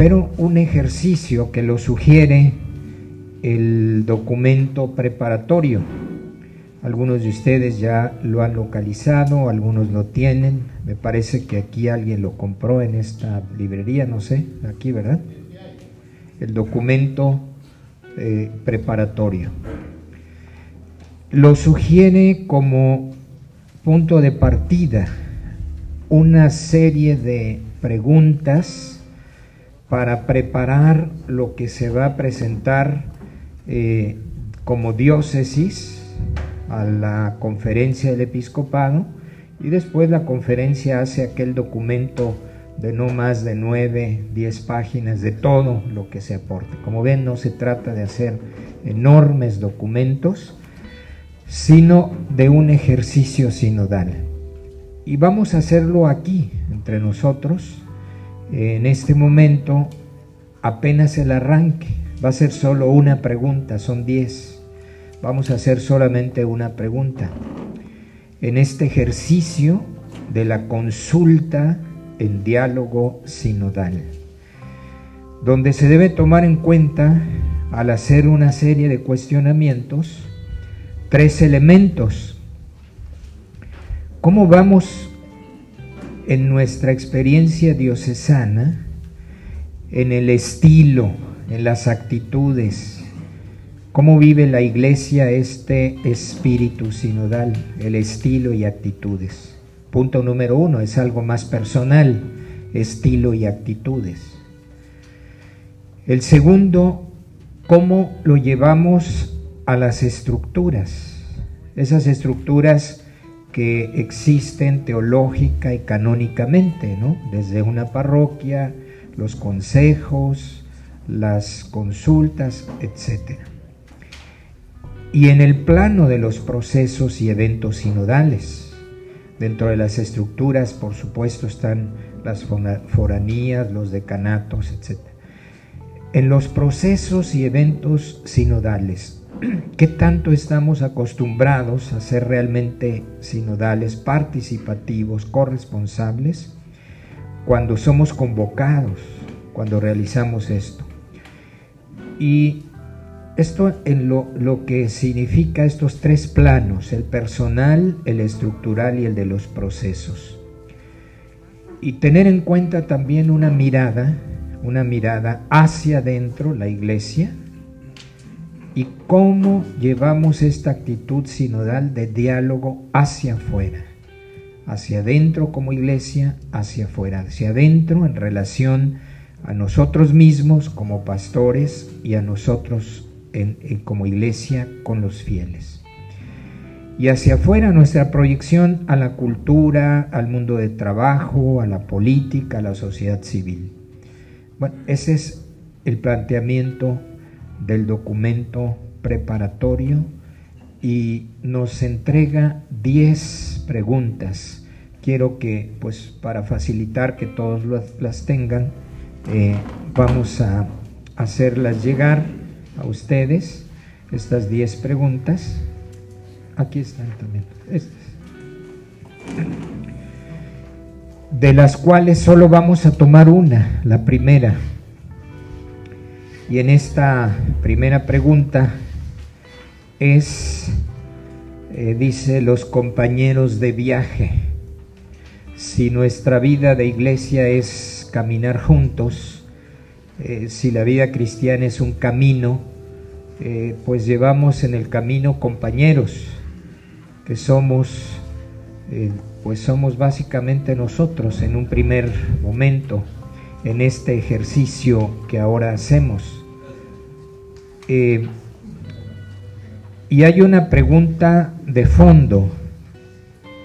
pero un ejercicio que lo sugiere el documento preparatorio. Algunos de ustedes ya lo han localizado, algunos lo tienen. Me parece que aquí alguien lo compró en esta librería, no sé, aquí, ¿verdad? El documento eh, preparatorio. Lo sugiere como punto de partida una serie de preguntas para preparar lo que se va a presentar eh, como diócesis a la conferencia del episcopado y después la conferencia hace aquel documento de no más de nueve, diez páginas de todo lo que se aporte. Como ven, no se trata de hacer enormes documentos, sino de un ejercicio sinodal. Y vamos a hacerlo aquí, entre nosotros, en este momento, apenas el arranque. Va a ser solo una pregunta, son diez vamos a hacer solamente una pregunta. En este ejercicio de la consulta en diálogo sinodal, donde se debe tomar en cuenta, al hacer una serie de cuestionamientos, tres elementos. ¿Cómo vamos en nuestra experiencia diocesana, en el estilo, en las actitudes, ¿Cómo vive la iglesia este espíritu sinodal, el estilo y actitudes? Punto número uno, es algo más personal, estilo y actitudes. El segundo, ¿cómo lo llevamos a las estructuras? Esas estructuras que existen teológica y canónicamente, ¿no? Desde una parroquia, los consejos, las consultas, etcétera y en el plano de los procesos y eventos sinodales. Dentro de las estructuras, por supuesto, están las foranías, los decanatos, etc. En los procesos y eventos sinodales, ¿qué tanto estamos acostumbrados a ser realmente sinodales, participativos, corresponsables, cuando somos convocados, cuando realizamos esto? Y esto en lo, que significa estos tres planos, el personal, el estructural y el de los procesos. Y tener en cuenta también una mirada, una mirada hacia adentro, la iglesia, y cómo llevamos esta actitud sinodal de diálogo hacia afuera, hacia adentro como iglesia, hacia afuera, hacia adentro en relación a nosotros mismos como pastores y a nosotros como iglesia con los fieles. Y hacia afuera nuestra proyección a la cultura, al mundo de trabajo, a la política, a la sociedad civil. Bueno, ese es el planteamiento del documento preparatorio y nos entrega 10 preguntas. Quiero que, pues, para facilitar que todos las tengan, eh, vamos a hacerlas llegar a ustedes estas 10 preguntas. Aquí están también. De las cuales solo vamos a tomar una, la primera. Y en esta primera pregunta es, eh, dice, los compañeros de viaje. Si nuestra vida de iglesia es caminar juntos, eh, si la vida cristiana es un camino, eh, pues llevamos en el camino compañeros, que somos, pues somos básicamente nosotros en un primer momento, en este ejercicio que ahora hacemos. Eh, y hay una pregunta de fondo.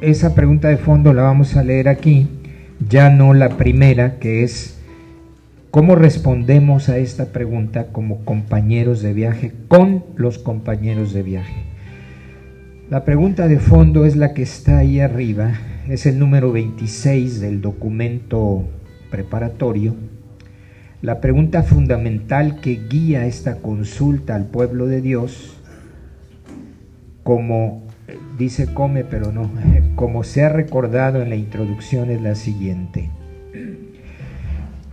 Esa pregunta de fondo la vamos a leer aquí, ya no la primera, que es ¿Cómo respondemos a esta pregunta como compañeros de viaje con los compañeros de viaje? La pregunta de fondo es la que está ahí arriba, es el número 26 del documento preparatorio. La pregunta fundamental que guía esta consulta al pueblo de Dios, como dice come pero no, como se ha recordado en la introducción es la siguiente.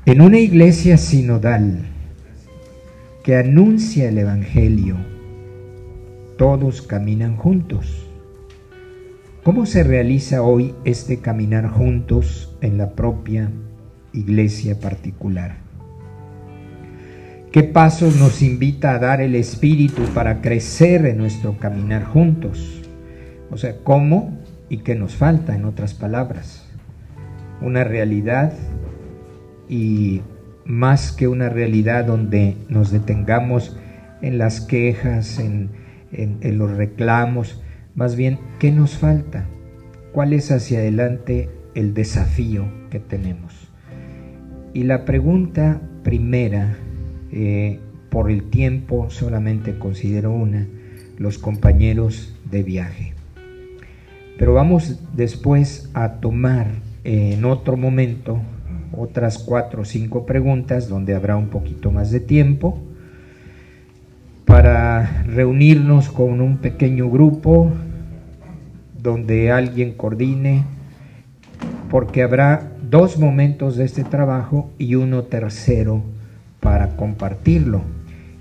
En una iglesia sinodal que anuncia el Evangelio, todos caminan juntos. ¿Cómo se realiza hoy este caminar juntos en la propia iglesia particular? ¿Qué pasos nos invita a dar el Espíritu para crecer en nuestro caminar juntos? O sea, ¿cómo y qué nos falta, en otras palabras? Una realidad y más que una realidad donde nos detengamos en las quejas, en, en los reclamos, más bien, ¿qué nos falta? ¿Cuál es hacia adelante el desafío que tenemos? Y la pregunta primera eh, por el tiempo solamente considero una, los compañeros de viaje. Pero vamos después a tomar en otro momento otras cuatro o cinco preguntas donde habrá un poquito más de tiempo para reunirnos con un pequeño grupo donde alguien coordine, porque habrá dos momentos de este trabajo y uno tercero para compartirlo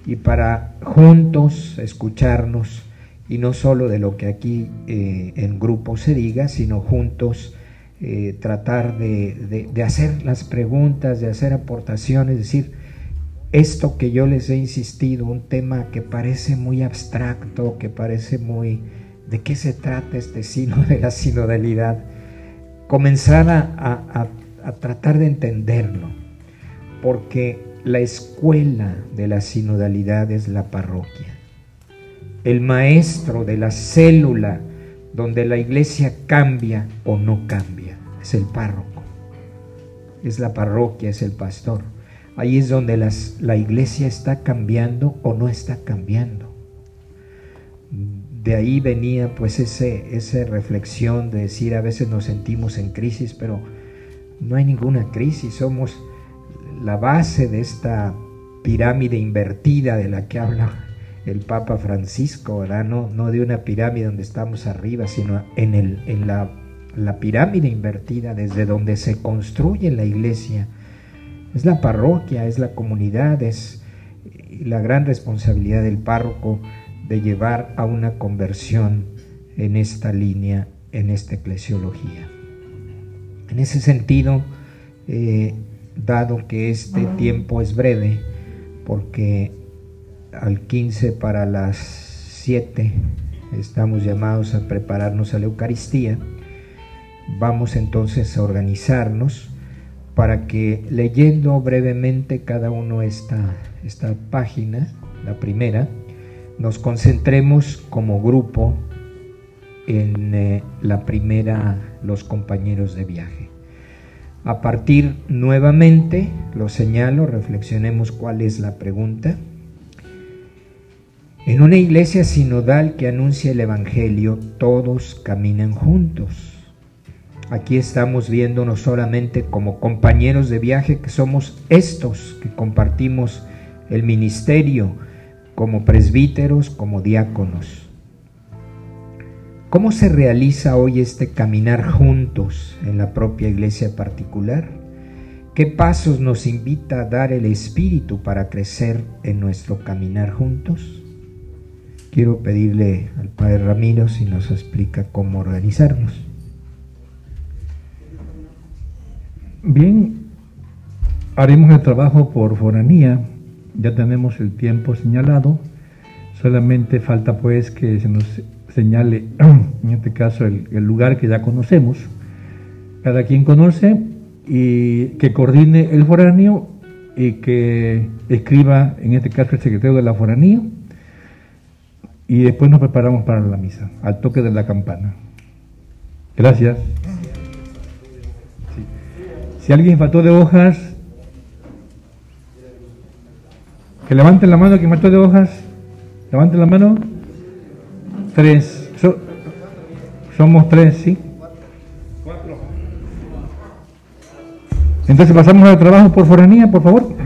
y para juntos escucharnos y no solo de lo que aquí eh, en grupo se diga, sino juntos eh, tratar de, de, hacer las preguntas, de hacer aportaciones, es decir, esto que yo les he insistido, un tema que parece muy abstracto, que parece muy... ¿De qué se trata este sino de la sinodalidad? Comenzar a, a tratar de entenderlo, porque la escuela de la sinodalidad es la parroquia. El maestro de la célula donde la iglesia cambia o no cambia es el párroco. Es la parroquia, es el pastor. Ahí es donde la iglesia está cambiando o no está cambiando. De ahí venía pues ese, esa reflexión de decir a veces nos sentimos en crisis, pero no hay ninguna crisis, somos la base de esta pirámide invertida de la que habla el Papa Francisco, ¿verdad? No, no de una pirámide donde estamos arriba, sino en, el, en la, la pirámide invertida desde donde se construye la iglesia. Es la parroquia, es la comunidad, es la gran responsabilidad del párroco de llevar a una conversión en esta línea, en esta eclesiología. En ese sentido, eh, dado que este tiempo es breve, porque al 15 para las 7 estamos llamados a prepararnos a la Eucaristía, vamos entonces a organizarnos para que leyendo brevemente cada uno esta, esta página, la primera, nos concentremos como grupo en eh, la primera, los compañeros de viaje. A partir nuevamente, lo señalo, reflexionemos cuál es la pregunta. En una iglesia sinodal que anuncia el Evangelio, todos caminan juntos. Aquí estamos viéndonos solamente como compañeros de viaje que somos estos que compartimos el ministerio como presbíteros, como diáconos. ¿Cómo se realiza hoy este caminar juntos en la propia iglesia particular? ¿Qué pasos nos invita a dar el Espíritu para crecer en nuestro caminar juntos? Quiero pedirle al Padre Ramiro si nos explica cómo organizarnos. Bien, haremos el trabajo por foranía, ya tenemos el tiempo señalado, solamente falta pues que se nos señale, en este caso, el, lugar que ya conocemos. Cada quien conoce y que coordine el foráneo y que escriba, en este caso, el secretario de la foranía. Y después nos preparamos para la misa, al toque de la campana. Gracias. Si alguien faltó de hojas, que levanten la mano, que faltó de hojas. Levanten la mano. Tres. somos tres, ¿sí? Entonces pasamos al trabajo por foranía, por favor.